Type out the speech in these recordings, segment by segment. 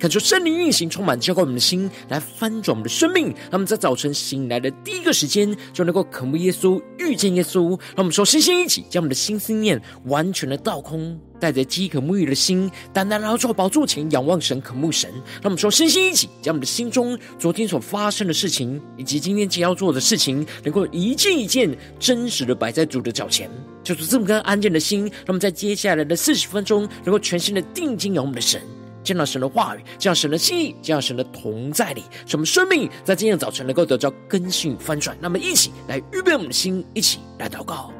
恳求圣灵运行，充满浇灌我们的心，来翻转我们的生命。让我们在早晨醒来的第一个时间，就能够渴慕耶稣，遇见耶稣。让我们说，身心一起，将我们的心思念完全的倒空，带着饥渴沐浴的心，单单来到主宝座前仰望神，渴慕神。让我们说，身心一起，将我们的心中昨天所发生的事情，以及今天将要做的事情，能够一件一件真实的摆在主的脚前，就是这么颗安静的心。那么在接下来的四十分钟，能够全心的定睛仰望我们的神。见到神的话语，见到神的心意，见到神的同在里，使我们生命在今天早晨能够得到更新与翻转。那么，一起来预备我们的心，一起来祷告。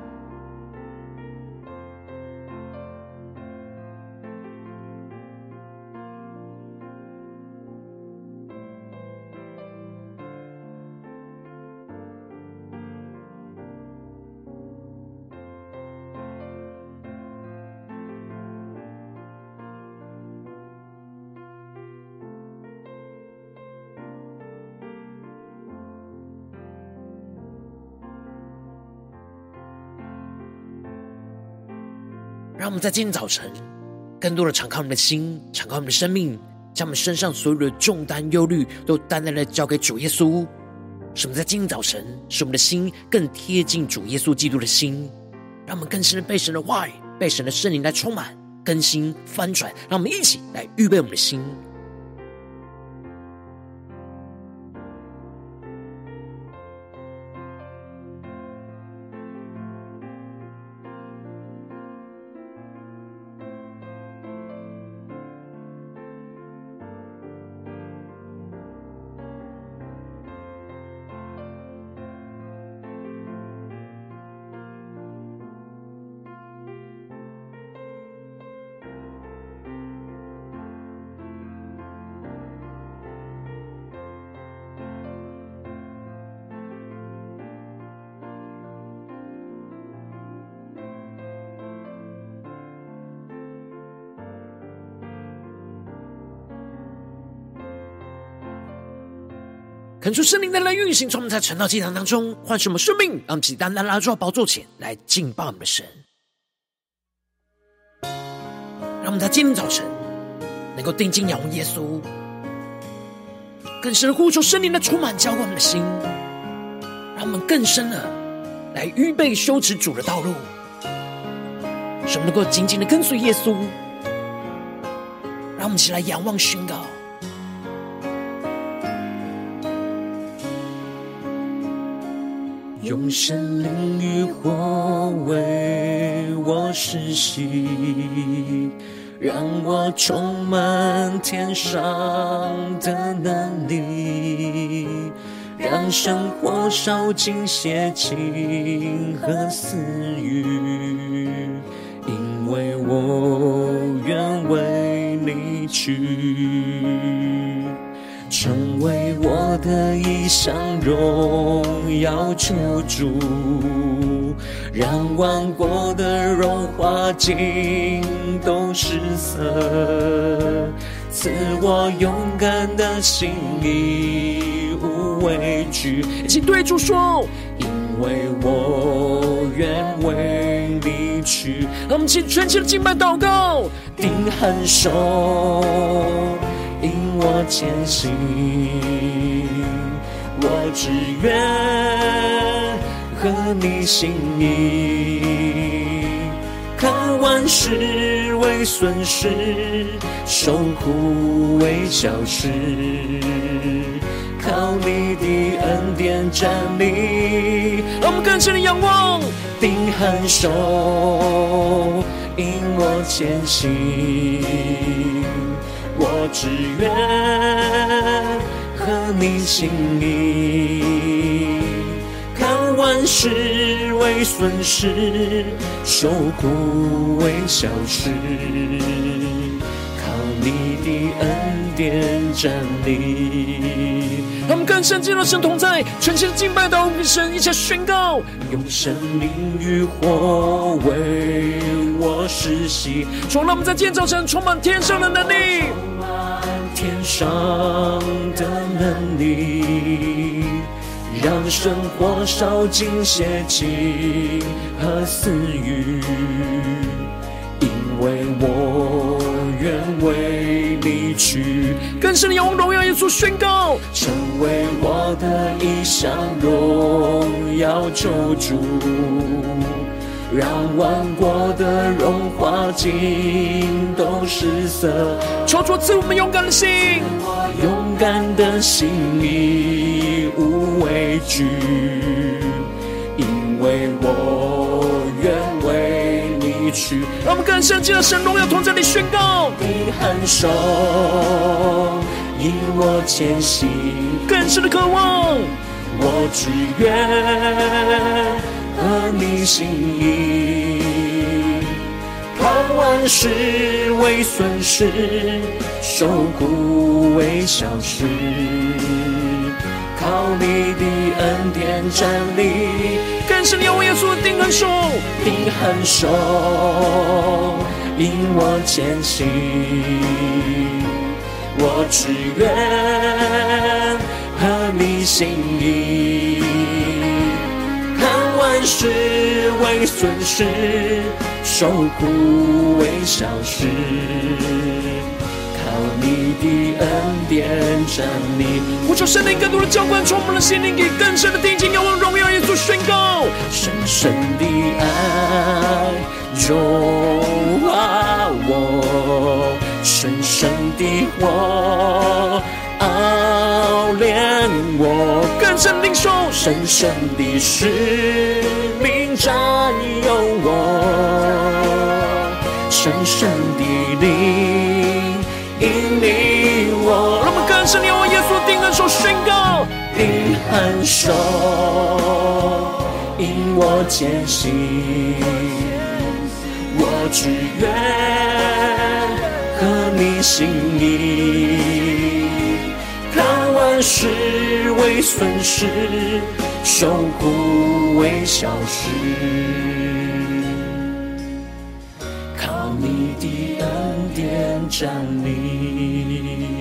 让我们在今天早晨，更多的敞开我们的心，敞开我们的生命，将我们身上所有的重担、忧虑，都单单的交给主耶稣。什么在今天早晨，使我们的心更贴近主耶稣基督的心，让我们更深的被神的话语、被神的圣灵来充满、更新、翻转。让我们一起来预备我们的心。恳求圣灵的来运行，从我们在晨祷祭坛当中唤醒我们生命，让我们单单来到宝座前来敬拜我们的神。让我们在今天早晨能够定睛仰望耶稣，更深的呼求圣灵的充满浇灌我们的心，让我们更深的来预备修持主的道路，使我们能够紧紧的跟随耶稣。让我们起来仰望宣告。用神灵与火为我施洗，让我充满天上的能力，让生活烧尽邪情和私欲，因为我愿为你去。为我的一生荣耀求主，让万国的荣华尽都失色，赐我勇敢的心，义无畏惧。一起对主说，因为我愿为你去。我们尽全心的敬拜祷告，定恒守。引我前行，我只愿合你心意，看万事为损失，受苦为小事，靠你的恩典站立。让我们更深的仰望，定恒守，引我前行。我只愿和你心意，看万事为损失，受苦为小事，的恩典站立。他们更深进入神同在，全心敬拜到神，一起宣告，用生命与火为我施洗。从让我们在今天早晨充满天上的能力，充满天上的能力，让生活烧尽邪情和私欲。因为我愿为你去，更深的仰望荣耀耶稣宣告，成为我的一项荣耀救主，让万国的荣华尽都失色。求主赐我们勇敢的心，勇敢的心里无畏惧，因为我。去，让我们更深进的神荣耀同在里宣告。你 hand 手引我前行，更深的渴望。我只愿和你心意，看万事为损失，受苦为小事。靠你的恩典站立，更是你用耶稣的定恒手，定恒手引我前行。我只愿合你心意，看万事为损失，受苦为小事。你的恩典站立，我求圣灵更多的浇灌，充满了心灵，给更深的定睛，仰望荣耀耶稣宣告，深深的爱融化我，深深的火熬炼我，更深领受，深深的使命占有我，深深的灵。我，让我们更深地为耶稣定恒手宣告，定恒手引我前行，我只愿合你心意，看万事为损失，受苦为小事。靠你的恩典站立，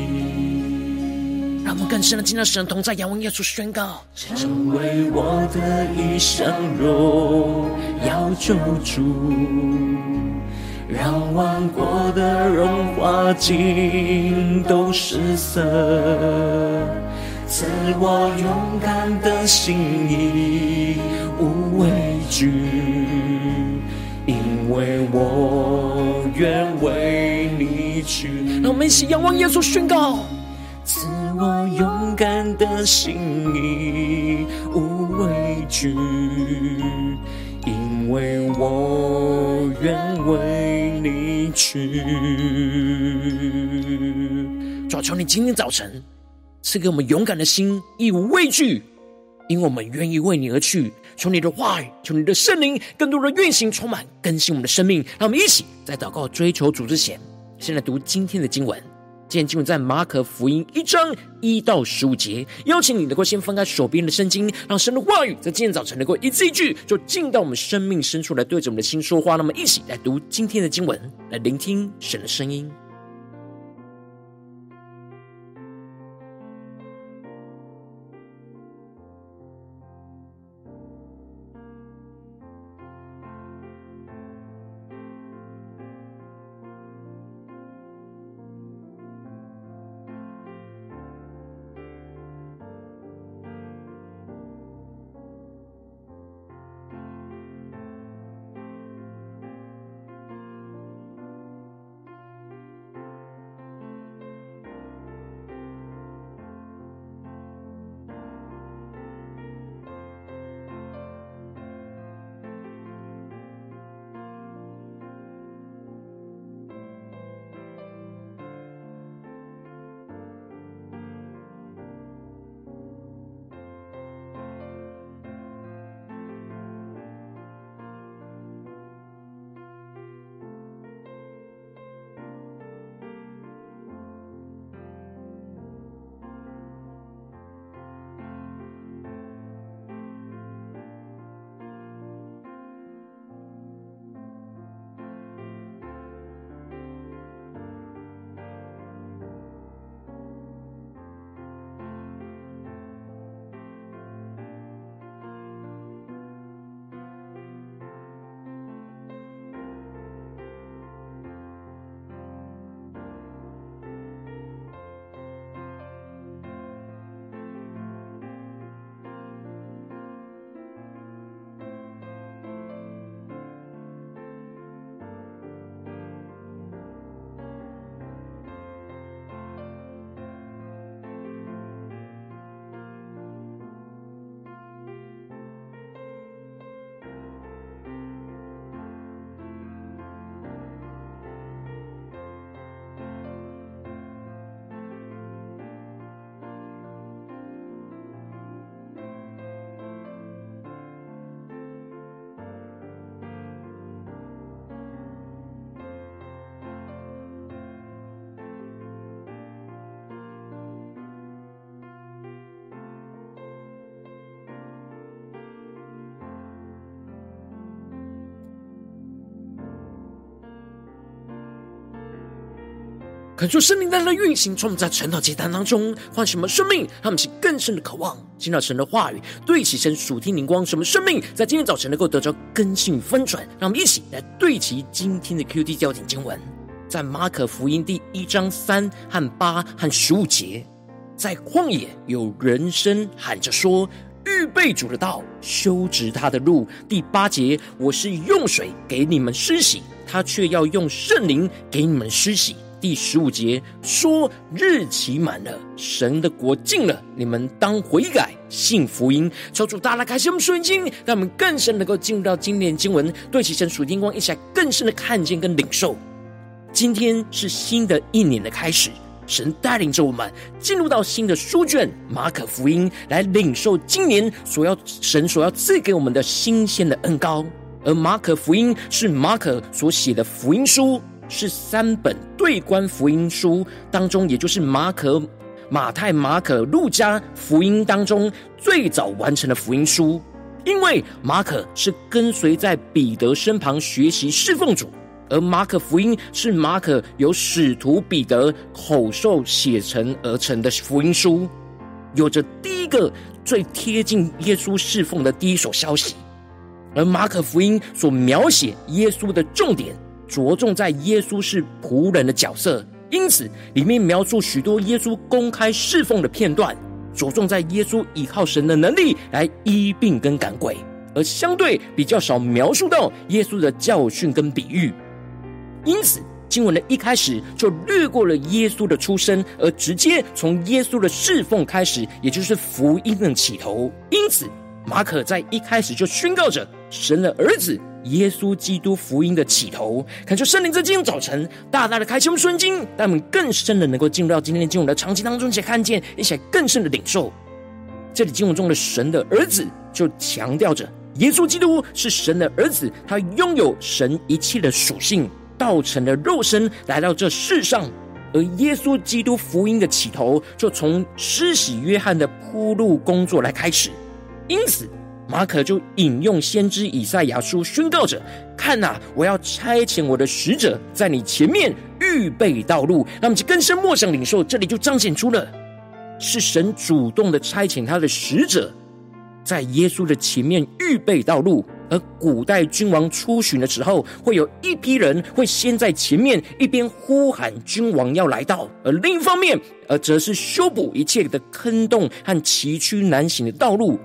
让我们更深的进入神同在，仰望耶稣宣告，成为我的一生荣耀救主，让万国的荣华尽都失色，赐我勇敢的心意，无畏惧，因为我愿为你去。让我们一起仰望耶稣，宣告：赐我勇敢的心意，无畏惧，因为我愿为你去。主啊，求你今天早晨赐给我们勇敢的心，亦无畏惧，因为我们愿意为你而去。求你的话语，求你的圣灵，更多的运行，充满更新我们的生命。让我们一起在祷告追求主之前。先来读今天的经文，今天经文在马可福音一章一到十五节。邀请你能够先翻开手边的圣经，让神的话语在今天早晨能够一字一句，就进到我们生命深处来，对着我们的心说话。那么，一起来读今天的经文，来聆听神的声音。恳求圣灵在那运行，充满在晨祷祭坛当中，唤什么生命，让我们起更深的渴望，听到神的话语，对齐神属天灵光，什么生命在今天早晨能够得着根性翻转。让我们一起来对齐今天的 QD 焦点经文，在马可福音第一章三和八和十五节，在旷野有人声喊着说：“预备主的道，修直他的路。”第八节，我是用水给你们施洗，他却要用圣灵给你们施洗。第十五节说：“日期满了，神的国近了，你们当悔改，信福音。”求主大大开心我们属灵经，让我们更深能够进入到今天的经文，对齐神属天光，一起来更深的看见跟领受。今天是新的一年的开始，神带领着我们进入到新的书卷马可福音，来领受今年所要神所要赐给我们的新鲜的恩膏。而马可福音是马可所写的福音书。是三本对观福音书当中，也就是马可、马太、马可、路加福音当中最早完成的福音书。因为马可是跟随在彼得身旁学习侍奉主，而马可福音是马可由使徒彼得口授写成而成的福音书，有着第一个最贴近耶稣侍奉的第一手消息。而马可福音所描写耶稣的重点。着重在耶稣是仆人的角色，因此里面描述许多耶稣公开侍奉的片段，着重在耶稣依靠神的能力来医病跟赶鬼，而相对比较少描述到耶稣的教训跟比喻。因此，经文的一开始就略过了耶稣的出生，而直接从耶稣的侍奉开始，也就是福音的起头。因此，马可在一开始就宣告着神的儿子。耶稣基督福音的起头，恳求圣灵在今天早晨大大的开启我们圣经，让我们更深的能够进入到今天的经文的场景当中，且看见，一起更深的领受。这里经文中的神的儿子，就强调着耶稣基督是神的儿子，他拥有神一切的属性，道成了肉身来到这世上。而耶稣基督福音的起头，就从施洗约翰的铺路工作来开始，因此。马可就引用先知以赛亚书宣告着：“看呐，我要差遣我的使者在你前面预备道路。”那么，就更深默想领受，这里就彰显出了是神主动的差遣他的使者，在耶稣的前面预备道路。而古代君王出巡的时候，会有一批人会先在前面一边呼喊君王要来到，而另一方面，而则是修补一切的坑洞和崎岖难行的道路。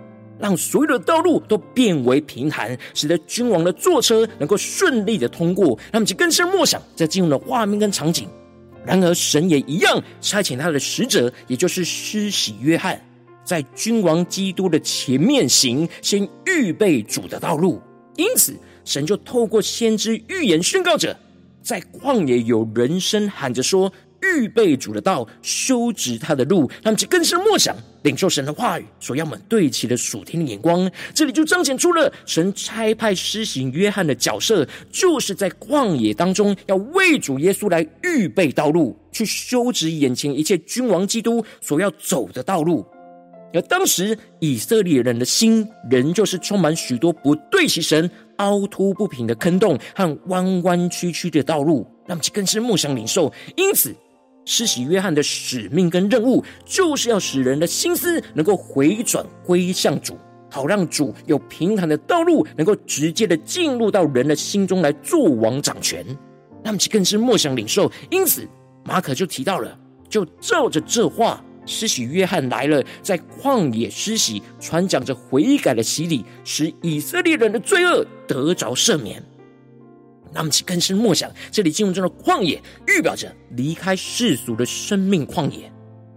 让所有的道路都变为平坦，使得君王的坐车能够顺利的通过。让我们就更深默想，在进入的画面跟场景。然而，神也一样差遣他的使者，也就是施洗约翰，在君王基督的前面行，先预备主的道路。因此，神就透过先知预言宣告者，在旷野有人声喊着说。预备主的道，修直他的路，让我们更深默想，领受神的话语，所要我们对齐的属天的眼光。这里就彰显出了神差派施行约翰的角色，就是在旷野当中要为主耶稣来预备道路，去修直眼前一切君王基督所要走的道路。而当时以色列人的心，仍旧是充满许多不对齐神、凹凸不平的坑洞和弯弯曲曲的道路，让我们更深默想领受。因此。施洗约翰的使命跟任务，就是要使人的心思能够回转归向主，好让主有平坦的道路，能够直接的进入到人的心中来做王掌权。那么，其更是默想领受。因此，马可就提到了，就照着这话，施洗约翰来了，在旷野施洗，传讲着悔改的洗礼，使以色列人的罪恶得着赦免。那么，其更深默想，这里经文中的旷野，预表着离开世俗的生命旷野。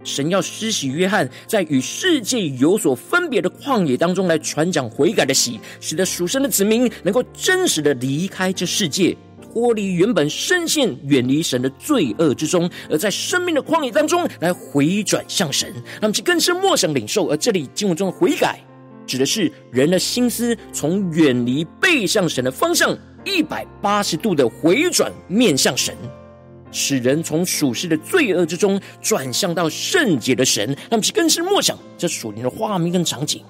神要施洗约翰在与世界有所分别的旷野当中来传讲悔改的喜，使得属神的子民能够真实的离开这世界，脱离原本深陷远离神的罪恶之中，而在生命的旷野当中来回转向神。那么，其更深默想领受，而这里经文中的悔改，指的是人的心思从远离背向神的方向。一百八十度的回转面向神，使人从属世的罪恶之中转向到圣洁的神，让其更深默想这属灵的画面跟场景。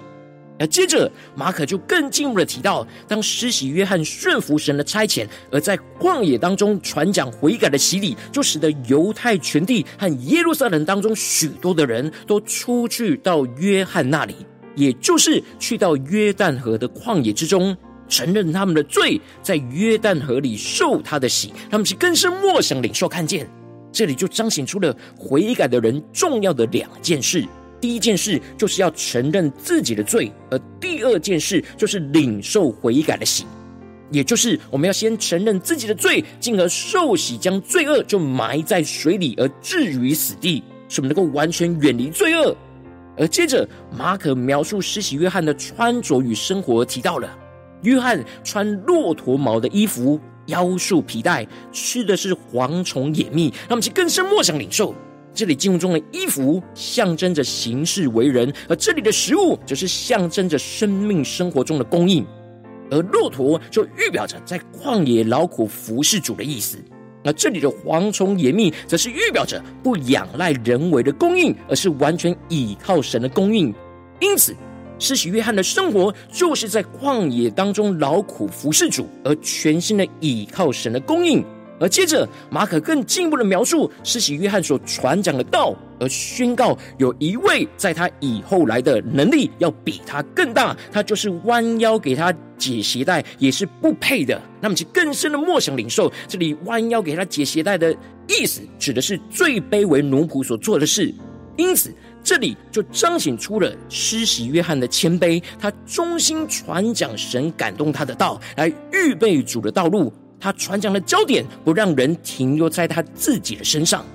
而接着，马可就更进一步的提到，当施洗约翰顺服神的差遣，而在旷野当中传讲悔改的洗礼，就使得犹太全地和耶路撒冷当中许多的人都出去到约翰那里，也就是去到约旦河的旷野之中，承认他们的罪，在约旦河里受他的洗，他们是更深默想领受看见。这里就彰显出了悔改的人重要的两件事。第一件事就是要承认自己的罪，而第二件事就是领受悔改的洗，也就是我们要先承认自己的罪，进而受洗，将罪恶就埋在水里，而置于死地，使我们能够完全远离罪恶。而接着，马可描述施洗约翰的穿着与生活，提到了约翰穿骆驼毛的衣服，腰束皮带，吃的是蝗虫野蜜，让我们去更深默想领受。这里经文中的衣服象征着行事为人，而这里的食物则是象征着生命生活中的供应。而骆驼就预表着在旷野劳苦服侍主的意思。而这里的蝗虫野蜜，则是预表着不仰赖人为的供应，而是完全倚靠神的供应。因此，施洗约翰的生活就是在旷野当中劳苦服侍主，而全心的倚靠神的供应。而接着，马可更进一步的描述施洗约翰所传讲的道，而宣告有一位在他以后来的能力要比他更大，他就是弯腰给他解鞋带也是不配的。那么，其更深的默想领受，这里弯腰给他解鞋带的意思，指的是最卑微奴仆所做的事。因此，这里就彰显出了施洗约翰的谦卑，他忠心传讲神感动他的道，来预备主的道路。他传讲的焦点不让人停留在他自己的身上，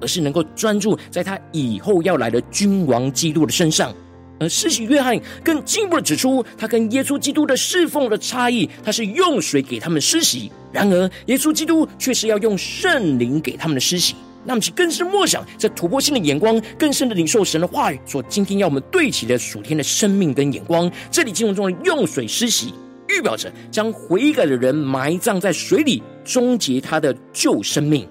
而是能够专注在他以后要来的君王基督的身上。而施洗约翰更进一步的指出，他跟耶稣基督的侍奉的差异，他是用水给他们施洗，然而耶稣基督却是要用圣灵给他们的施洗。那么，其更是默想这突破性的眼光，更深的领受神的话语，所今天要我们对齐的属天的生命跟眼光。这里经文中的用水施洗。预表着将悔改的人埋葬在水里，终结他的旧生命；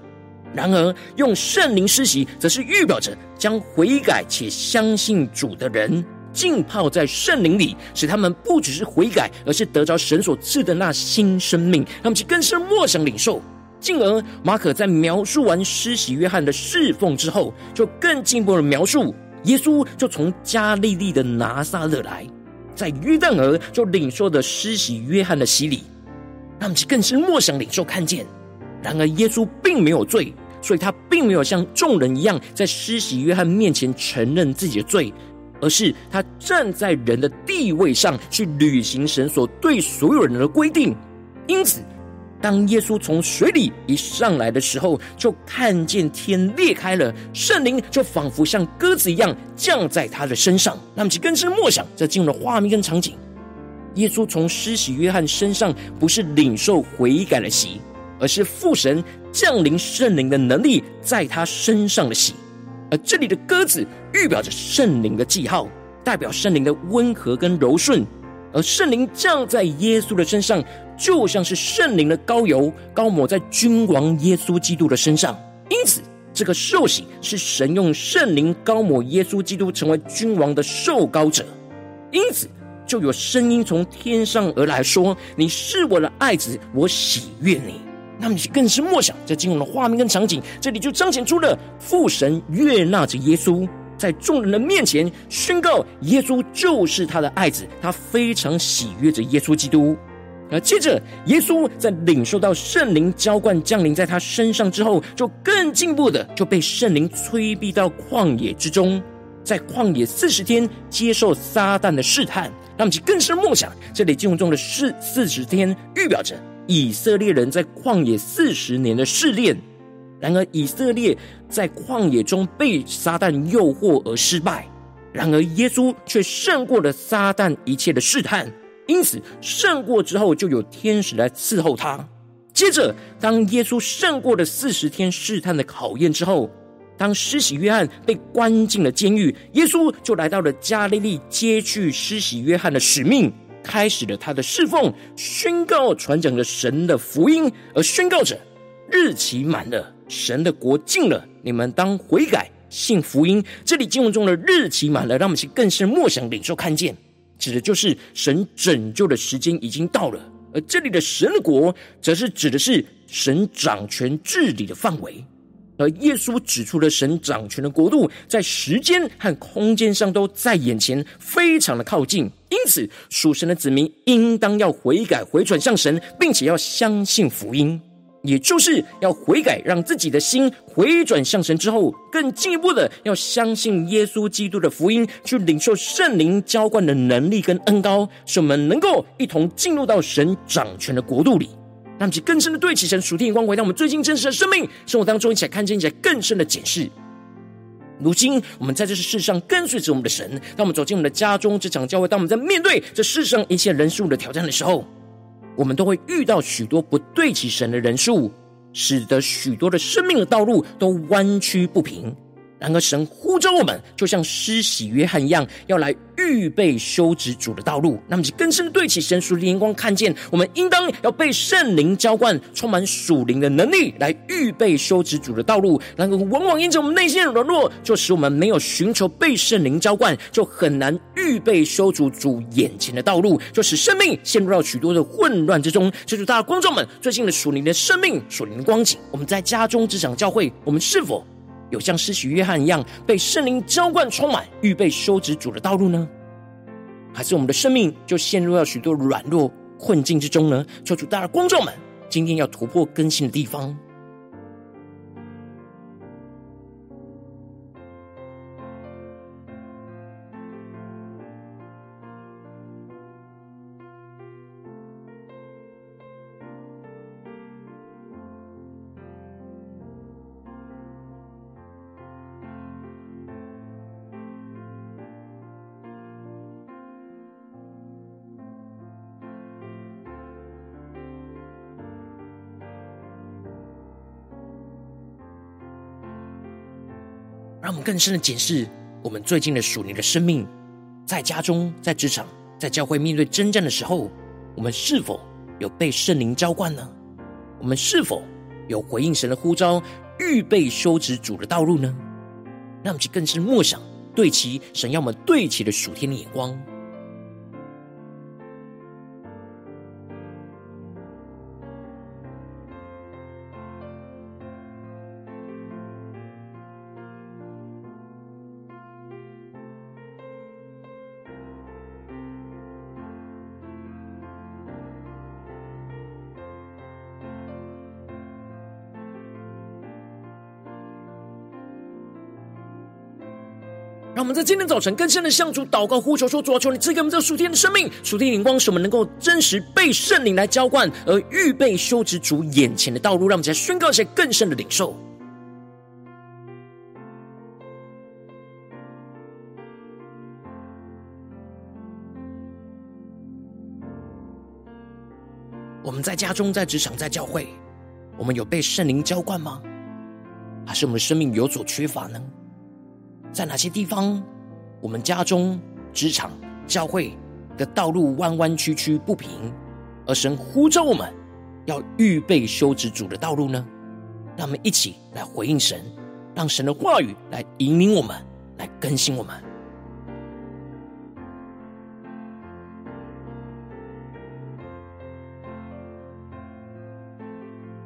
然而，用圣灵施洗，则是预表着将悔改且相信主的人浸泡在圣灵里，使他们不只是悔改，而是得着神所赐的那新生命。他们就更是默想领受。进而，马可在描述完施洗约翰的侍奉之后，就更进一步的描述耶稣就从加利利的拿撒勒来。在约旦河就领受的施洗约翰的洗礼，让我们更是莫想领受看见。然而耶稣并没有罪，所以他并没有像众人一样在施洗约翰面前承认自己的罪，而是他 站在人的地位上去履行神所对所有人的规定。因此。当耶稣从水里一上来的时候，就看见天裂开了，圣灵就仿佛像鸽子一样降在他的身上。那么，其更深默想，这进入了画面跟场景。耶稣从施洗约翰身上不是领受悔改的洗，而是父神降临圣灵的能力在他身上的洗。而这里的鸽子预表着圣灵的记号，代表圣灵的温和跟柔顺。而圣灵降在耶稣的身上，就像是圣灵的膏油，膏抹在君王耶稣基督的身上。因此，这个受洗是神用圣灵膏抹耶稣基督成为君王的受膏者。因此，就有声音从天上而来说：“你是我的爱子，我喜悦你。”那么，你更是默想这经文的画面跟场景，这里就彰显出了父神悦纳着耶稣。在众人的面前宣告，耶稣就是他的爱子，他非常喜悦着耶稣基督。而接着，耶稣在领受到圣灵浇灌降临在他身上之后，就更进一步的就被圣灵催逼到旷野之中，在旷野四十天接受撒旦的试探。让其更深默想，这里经文中的四四十天，预表着以色列人在旷野四十年的试炼。然而，以色列在旷野中被撒旦诱惑而失败；然而，耶稣却胜过了撒旦一切的试探。因此，胜过之后，就有天使来伺候他。接着，当耶稣胜过了四十天试探的考验之后，当施洗约翰被关进了监狱，耶稣就来到了加利利，接续施洗约翰的使命，开始了他的侍奉，宣告传讲着神的福音，而宣告着日期满了。神的国近了，你们当悔改，信福音。这里经文中的日期满了，让我们去更深默想、领受、看见。指的就是神拯救的时间已经到了；而这里的神的国，则是指的是神掌权治理的范围。而耶稣指出了神掌权的国度，在时间和空间上都在眼前，非常的靠近。因此，属神的子民应当要悔改、回转向神，并且要相信福音，也就是要悔改，让自己的心回转向神之后，更进一步的要相信耶稣基督的福音，去领受圣灵浇灌的能力跟恩膏，使我们能够一同进入到神掌权的国度里。让其更深的对齐神属天眼光，回到我们最近真实的生命生活当中，一起来看见，一些更深的解释。如今我们在这世上跟随着我们的神，当我们走进我们的家中、职场、教会，当我们在面对这世上一切人事物的挑战的时候，我们都会遇到许多不对齐神的人数，使得许多的生命的道路都弯曲不平。然而，神呼召我们，就像施洗约翰一样，要来预备修直主的道路。那么，就更深对齐神属灵光，看见我们应当要被圣灵浇灌，充满属灵的能力，来预备修直主的道路。然而，往往因着我们内心的软弱，就使我们没有寻求被圣灵浇灌，就很难预备修直主眼前的道路，就使生命陷入到许多的混乱之中。就是大家观众们最近的属灵的生命、属灵的光景，我们在家中、职场、教会，我们是否有像施洗约翰一样被圣灵浇灌充满，预备修直主的道路呢？还是我们的生命就陷入了许多软弱困境之中呢？求主，大的光照们，今天要突破更新的地方。更深的检视我们最近的属灵的生命，在家中、在职场、在教会面对征战的时候，我们是否有被圣灵浇灌呢？我们是否有回应神的呼召，预备修直主的道路呢？让我们去更深默想，对其神要我们对齐的属天的眼光。我们在今天早晨更深的向主祷告呼求说：主啊，求你赐给我们这属天的生命、属天的灵光，使我们能够真实被圣灵来浇灌，而预备修直主眼前的道路。让我们再宣告一些更深的领受。我们在家中、在职场、在教会，我们有被圣灵浇灌吗？还是我们的生命有所缺乏呢？在哪些地方，我们家中、职场、教会的道路弯弯曲曲不平，而神呼召我们要预备修直主的道路呢？让我们一起来回应神，让神的话语来引领我们，来更新我们。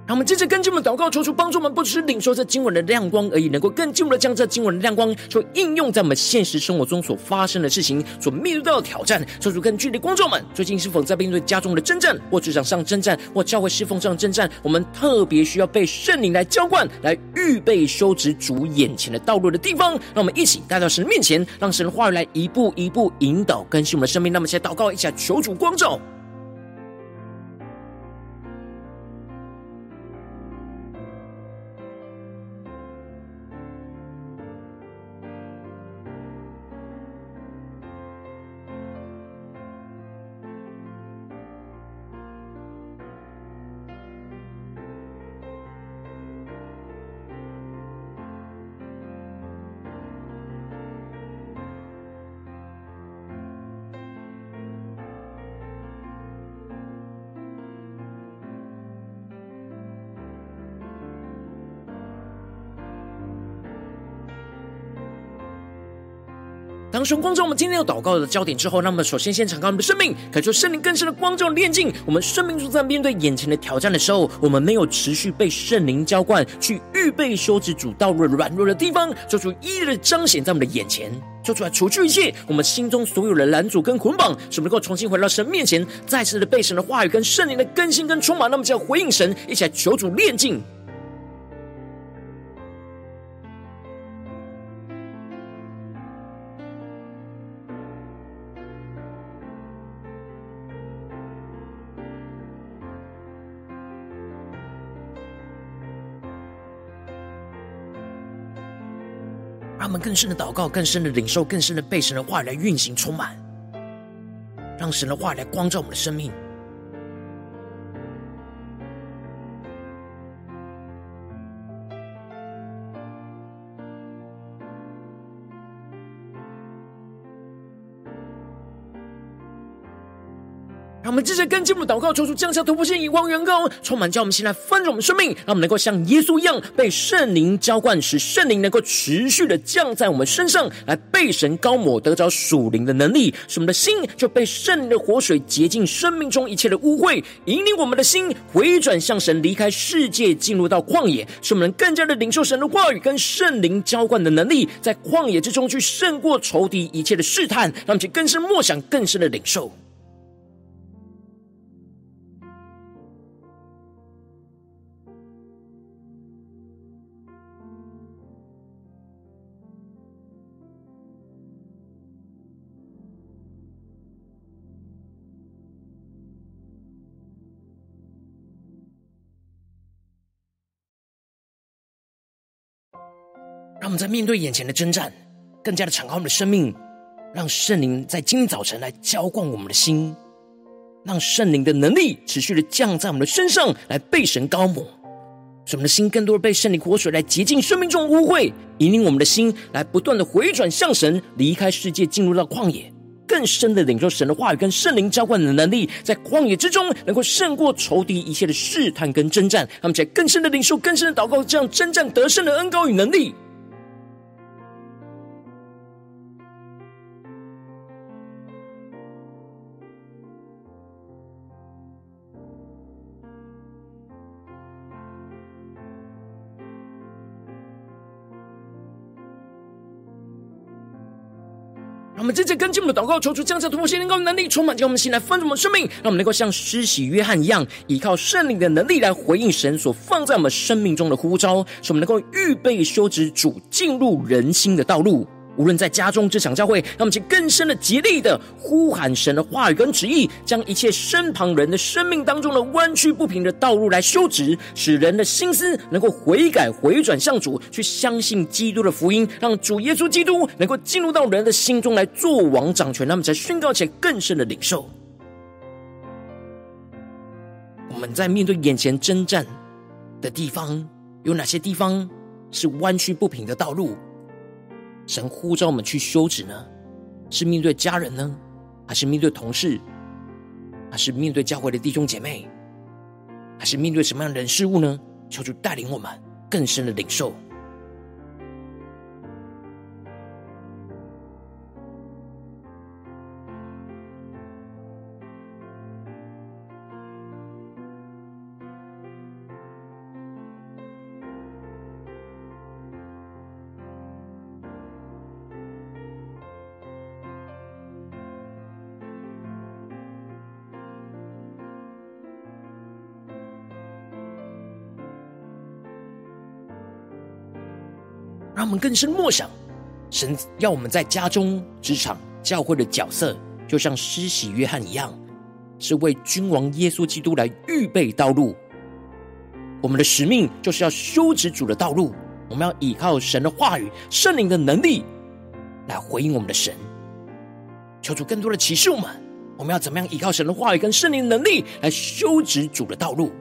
让我们接着跟进我们祷告，求主帮助我们，不只是领受这经文的亮光而已，能够更进一步的将这经文的亮光，就应用在我们现实生活中所发生的事情，所面对到的挑战。求主更具体，观众们最近是否在面对家中的征战，或职场上征战，或教会侍奉上征战？我们特别需要被圣灵来浇灌，来预备修直主眼前的道路的地方。让我们一起带到神的面前，让神的话语来一步一步引导更新我们的生命。那么，现在祷告一下，求主光照。当神光照我们今天要祷告的焦点之后，那么首先先敞开我们的生命，感受圣灵更深的光照炼净我们生命中，在面对眼前的挑战的时候，我们没有持续被圣灵浇灌，去预备修直主道路软弱的地方，做出一一的彰显在我们的眼前，做出来除去一切我们心中所有的拦阻跟捆绑，使我们能够重新回到神面前，再次的被神的话语跟圣灵的更新跟充满。那么就要回应神，一起来求主炼净。他们更深的祷告，更深的领受，更深的被神的话来运行充满，让神的话来光照我们的生命。跟进我们的祷告，求主降下突破性、眼光、远高，充满叫我们心来翻转我们生命，让我们能够像耶稣一样被圣灵浇灌，使圣灵能够持续的降在我们身上，来被神高抹，得着属灵的能力，使我们的心就被圣灵的活水洁净生命中一切的污秽，引领我们的心回转向神，离开世界，进入到旷野，使我们能更加的领受神的话语跟圣灵浇灌的能力，在旷野之中去胜过仇敌一切的试探，让我们去更深默想，更深的领受。让我们在面对眼前的征战，更加的敞开我们的生命，让圣灵在今早晨来浇灌我们的心，让圣灵的能力持续的降在我们的身上，来被神膏抹，使我们的心更多的被圣灵活水来洁净生命中的污秽，引领我们的心来不断的回转向神，离开世界，进入到旷野，更深的领受神的话语跟圣灵浇灌的能力，在旷野之中能够胜过仇敌一切的试探跟征战，让我们在更深的领受、更深的祷告，这样征战得胜的恩膏与能力。我们正在跟进我们的祷告，求主降下突破性、灵高能力，充满将我们心来分盛我们生命，让我们能够像施洗约翰一样，依靠圣灵的能力来回应神所放在我们生命中的呼召，使我们能够预备修直主进入人心的道路。无论在家中、这场教会，让我们去更深的竭力的呼喊神的话语跟旨意，将一切身旁人的生命当中的弯曲不平的道路来修直，使人的心思能够悔改回转向主，去相信基督的福音，让主耶稣基督能够进入到人的心中来做王掌权，他们才宣告起更深的领受。我们在面对眼前征战的地方，有哪些地方是弯曲不平的道路？神呼召我们去休止呢？是面对家人呢，还是面对同事，还是面对教会的弟兄姐妹，还是面对什么样的人事物呢？求主带领我们更深的领受。更深默想，神要我们在家中、职场、教会的角色，就像施洗约翰一样，是为君王耶稣基督来预备道路。我们的使命就是要修直主的道路，我们要依靠神的话语、圣灵的能力来回应我们的神。求主更多的启示我们，我们要怎么样依靠神的话语跟圣灵的能力来修直主的道路。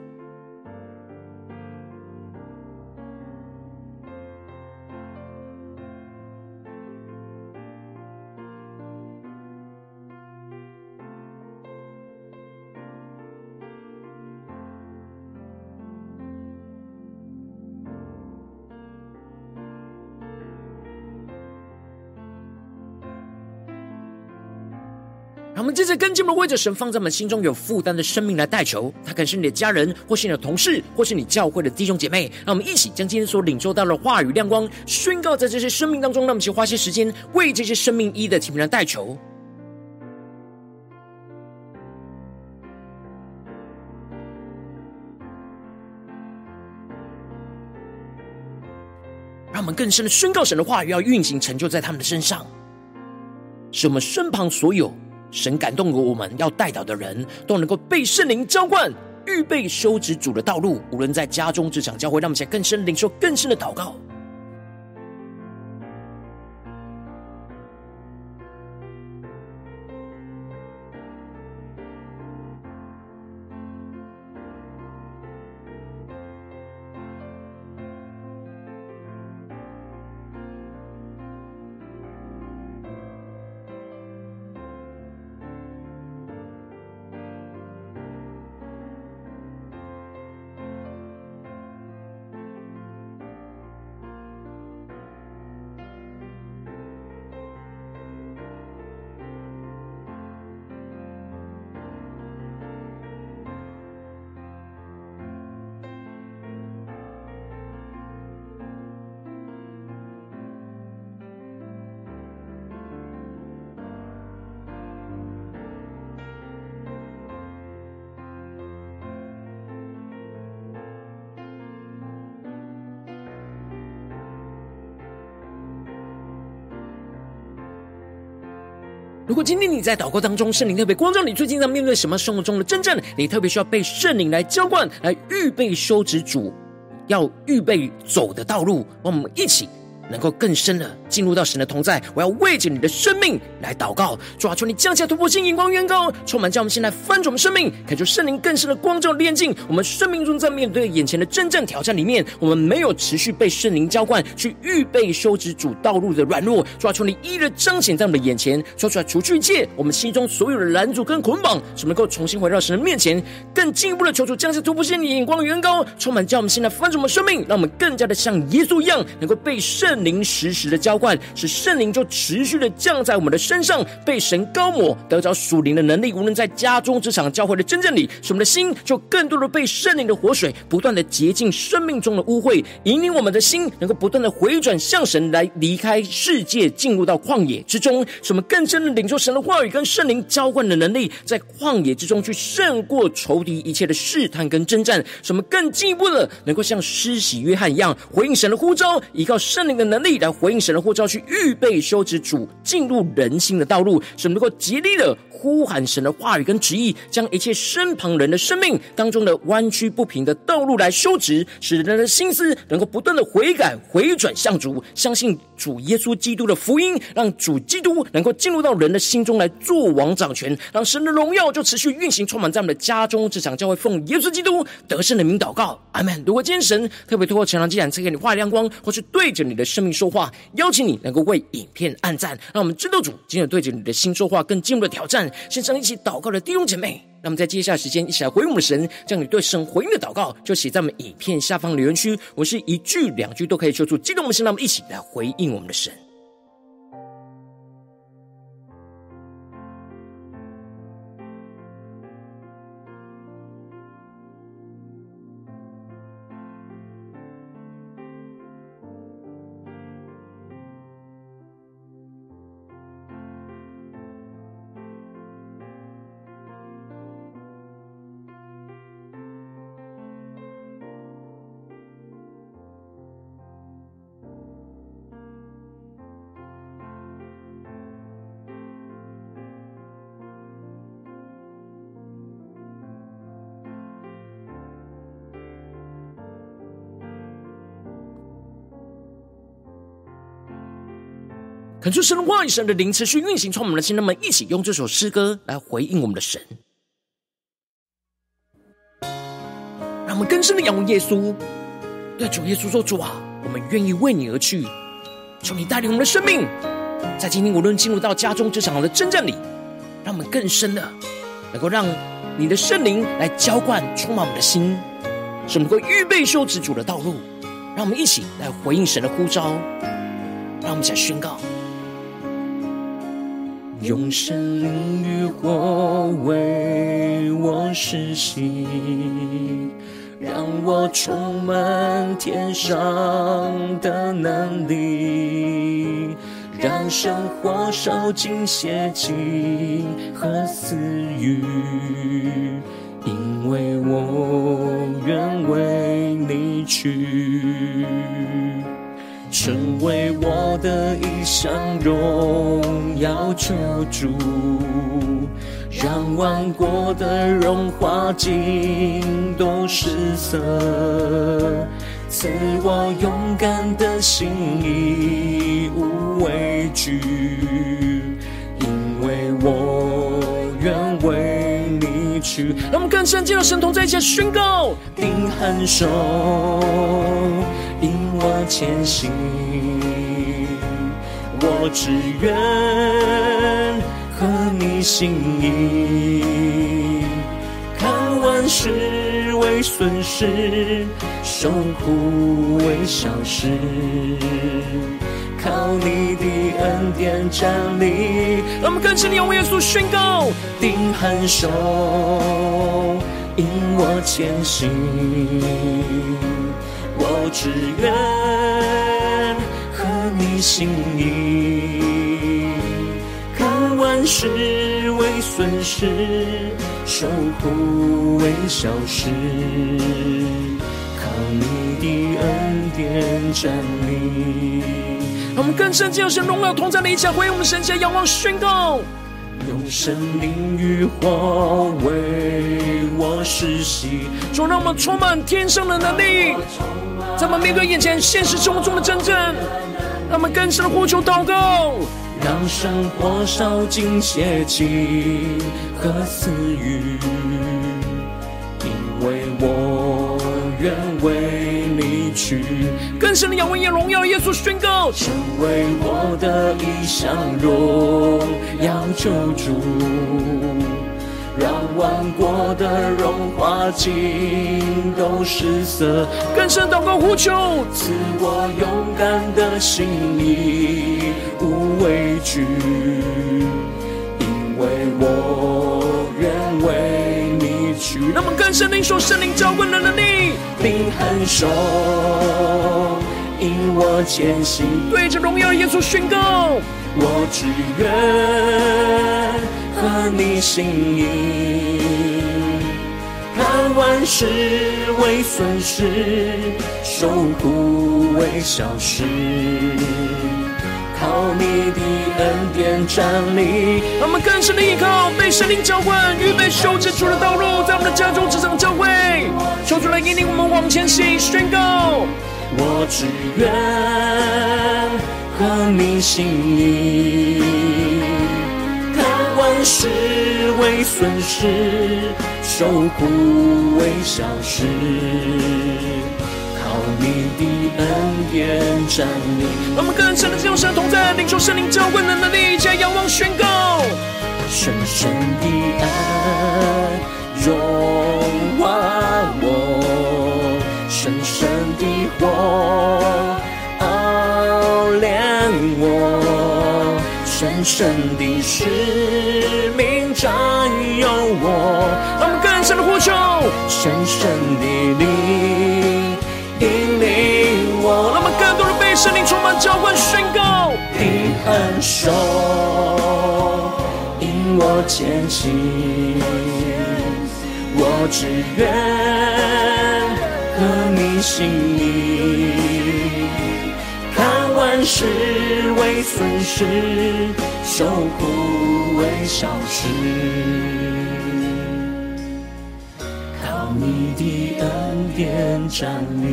让我们接着跟进我们为着神放在我们心中有负担的生命来代求，他可能是你的家人，或是你的同事，或是你教会的弟兄姐妹。让我们一起将今天所领受到的话语亮光宣告在这些生命当中。让我们一起花些时间为这些生命一的提名来代求。让我们更深的宣告神的话语要运行成就在他们的身上，使我们身旁所有。神感动了我们要带导的人，都能够被圣灵浇灌，预备修直主的道路。无论在家中、职场、教会，让我们在更深领受更深的祷告。如果今天你在祷告当中，圣灵特别光照你，最近在面对什么生活中的真正，你特别需要被圣灵来浇灌，来预备修止主要预备走的道路，让我们一起。能够更深的进入到神的同在，我要为着你的生命来祷告，主啊，求你降下突破性眼光，远高，充满，叫我们现在翻转我们生命，恳求圣灵更深的光照炼净我们生命中，在面对眼前的真正挑战里面，我们没有持续被圣灵浇灌，去预备修直主道路的软弱，主啊，求你一一彰显在我们的眼前，说出来除去一切我们心中所有的拦阻跟捆绑，使能够重新回到神的面前，更进一步的求主降下突破性眼光，远高，充满，叫我们现在翻转我们生命，让我们更加的像耶稣一样，能够被圣。圣灵时时的浇灌，使圣灵就持续的降在我们的身上，被神膏抹，得着属灵的能力。无论在家中、职场、教会的真正里，使我们的心就更多的被圣灵的活水不断的洁净生命中的污秽，引领我们的心能够不断的回转向神，来离开世界，进入到旷野之中。使我们更深的领受神的话语跟圣灵浇灌的能力，在旷野之中去胜过仇敌一切的试探跟征战。使我们更进一步的能够像施洗约翰一样，回应神的呼召，依靠圣灵的能力来回应神的呼召，去预备修直主进入人心的道路，使我们能够竭力的呼喊神的话语跟旨意，将一切身旁人的生命当中的弯曲不平的道路来修直，使人的心思能够不断的悔改回转向主，相信主耶稣基督的福音，让主基督能够进入到人的心中来做王掌权，让神的荣耀就持续运行，充满在我们的家中、职场、教会，奉耶稣基督得胜的名祷告，阿门。如果今天神特别透过晨祷祭坛赐给你画亮光，或是对着你的生命说话，邀请你能够为影片按赞，让我们知道主今日对着你的心说话，更进一步的挑战。线上一起祷告的弟兄姐妹，那么在接下来时间一起来回应我们的神，将你对神回应的祷告就写在我们影片下方留言区。我是一句两句都可以说出激动我们的心，那么一起来回应我们的神。恳求神的话语、神的灵持续运行，充满我们的心。那么，一起用这首诗歌来回应我们的神，让我们更深的仰望耶稣，对主耶稣说：“主啊，我们愿意为你而去，求你带领我们的生命，在今天无论进入到家中这场的征战里，让我们更深的能够让你的圣灵来浇灌、充满我们的心，使我们能够预备修直主的道路。让我们一起来回应神的呼召，让我们一起来宣告。”用圣灵与火为我施洗，让我充满天上的能力，让生活烧尽邪气和私欲，因为我愿为你去。成为我的一项荣耀救主，让万国的荣华尽都失色，赐我勇敢的心，义无畏惧，因为我愿为你去。让我们更深进入神同在一起宣告，定恒守。引我前行，我只愿合你心意，看万事为损失，受苦为小事，靠你的恩典站立。让我们跟着你，用耶稣宣告，定恒守，引我前行。我只愿合你心意，看万事为损失，守护为小事，靠你的恩典站立。让我们更深进入神荣耀同在的一起，回应我们神圣仰望宣告。用生命与火为我施洗，主让我们充满天上的能力，在我们面对眼前现实生活中的真正，让我们更深的呼求祷告，让生活烧尽邪情和私欲，因为我愿为你去。更深的仰望耶荣耀耶稣宣告，成为我的一项荣耀救主，让万国的荣华尽都失色。更深祷告呼求，赐我勇敢的心，义无畏惧，因为我愿为你去。让我们更深领受圣灵浇灌的能力，定恒守。引我前行，对着荣耀耶稣宣告，我只愿合你心意，看万事为损失，受苦为小事，靠你的恩典站立。我们更深的依靠，被神灵浇灌，预备修直主的道路，在我们的家中、职场、教会，求主来引领我们往前行，宣告。我只愿合你心意，万事为损失，受苦为小事，靠你的恩典站立。让我们更深的进入神同在，领受圣灵浇灌的能力，加仰望宣告，深深的爱融化我，我，深深的使命占有我。让我们更深的呼求，深深的灵引领我。让我们更多的被圣灵充满，浇灌宣告，定恒守，引我前行，我只愿。合你心意，看万事为损失，受苦为小事，靠你的恩典站立。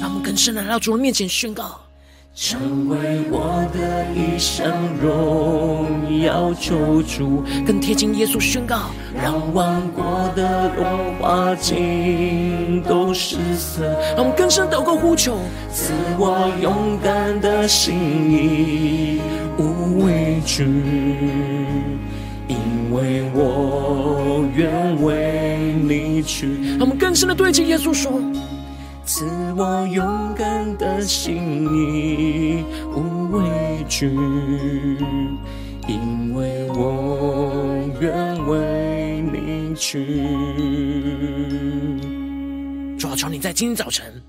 让我们更深的来到主的面前宣告。成为我的一生荣耀救主，更贴近耶稣宣告，让万国的荣华尽都失色。让我们更深祷告呼求，赐我勇敢的心，无畏惧，因为我愿为你去。让我们更深的对着耶稣说。赐我勇敢的心，无畏惧，因为我愿为你去。主啊，求你在今天早晨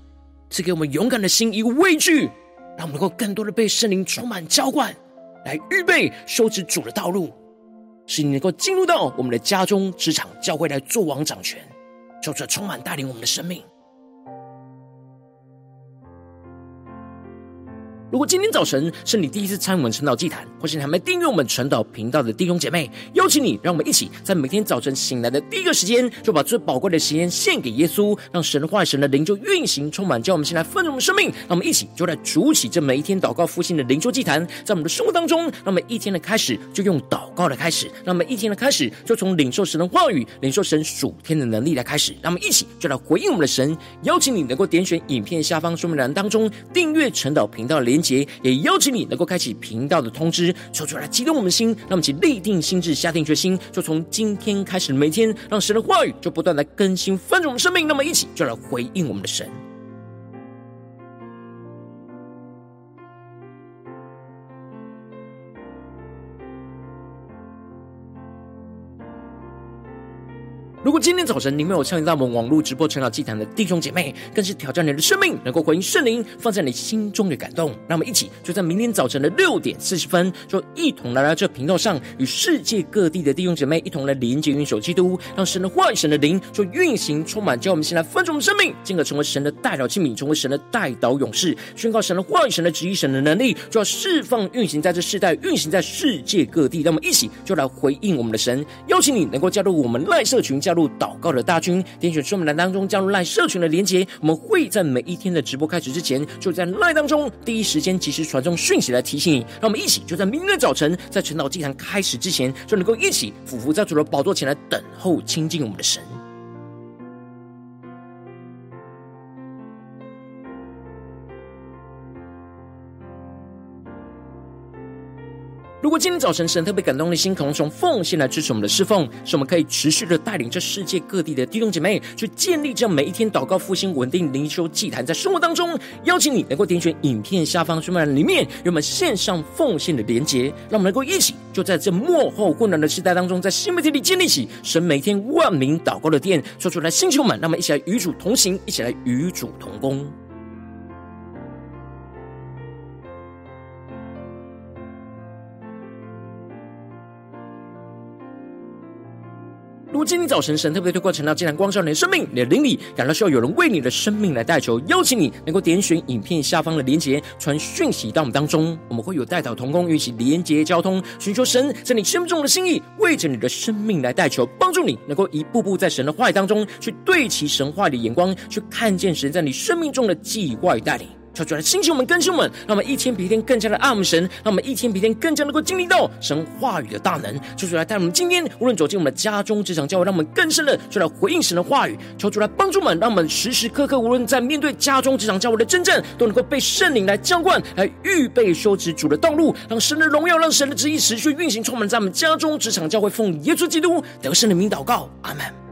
赐给我们勇敢的心，一个畏惧，让我们能够更多的被圣灵充满浇灌，来预备修直主的道路，使你能够进入到我们的家中、职场、教会来做王掌权，求主充满带领我们的生命。如果今天早晨是你第一次参与我们晨祷祭坛，或是你还没订阅我们晨祷频道的弟兄姐妹，邀请你，让我们一起在每天早晨醒来的第一个时间，就把最宝贵的时间献给耶稣，让神的话语、神的灵就运行充满，叫我们先来丰盛我们生命。让我们一起就来主起这每一天祷告复兴的灵修祭坛，在我们的生活当中，让我们一天的开始就用祷告的开始，让我们一天的开始就从领受神的话语、领受神属天的能力来开始。让我们一起就来回应我们的神，邀请你能够点选影片下方说明栏当中订阅晨祷频道的连结，也邀请你能够开启频道的通知，说出来激动我们的心，让我们一起立定心智，下定决心，就从今天开始每天，让神的话语就不断来更新翻转我们生命。那么一起就来回应我们的神。如果今天早晨你没有参与到我们网络直播晨祷祭坛的弟兄姐妹，更是挑战你的生命，能够回应圣灵放在你心中的感动。那我们一起就在明天早晨的六点四十分，就一同来到这频道上，与世界各地的弟兄姐妹一同来连接、运手基督，让神的话语、神的灵就运行充满，叫我们先来分盛我们生命，进而成为神的代祷器皿，成为神的代祷勇士，宣告神的话语、神的旨意、神的能力，就要释放、运行在这世代，运行在世界各地。让我们一起就来回应我们的神，邀请你能够加入我们赖社群，加入祷告的大军，点选说明栏当中加入赖社群的连结。我们会在每一天的直播开始之前，就在赖当中第一时间及时传送讯息来提醒你。让我们一起就在明天早晨，在晨祷祭坛开始之前，就能够一起俯伏在主的宝座前来等候亲近我们的神。如果今天早晨神特别感动的心，可能从奉献来支持我们的侍奉，使我们可以持续的带领这世界各地的弟兄姐妹去建立这样每一天祷告复兴稳定灵修祭坛，在生活当中邀请你能够点选影片下方说明栏里面有我们线上奉献的连结，让我们能够一起就在这幕后混乱的时代当中，在新媒体里建立起神每天万名祷告的殿，说出来星球们，让我们一起来与主同行，一起来与主同工。如今天早晨神特别透过晨祷祭坛光照你的生命，你的灵里感到需要有人为你的生命来代求，邀请你能够点选影片下方的连结，传讯息到我们当中，我们会有代祷同工，一起连结交通，寻求神在你生命中的心意，为着你的生命来代求，帮助你能够一步步在神的话语当中去对齐神话里的眼光，去看见神在你生命中的计划与带领。求主来兴起我们、更新我们，让我们一天比一天更加的爱我们神，让我们一天比一天更加能够经历到神话语的大能。求主来带我们今天无论走进我们的家中、职场、教会，让我们更深的就来回应神的话语。求主来帮助我们，让我们时时刻刻无论在面对家中、职场、教会的征战，都能够被圣灵来浇灌，来预备修直主的道路，让神的荣耀、让神的旨意持续运行，充满在我们家中、职场、教会，奉耶稣基督得胜的名祷告，阿门。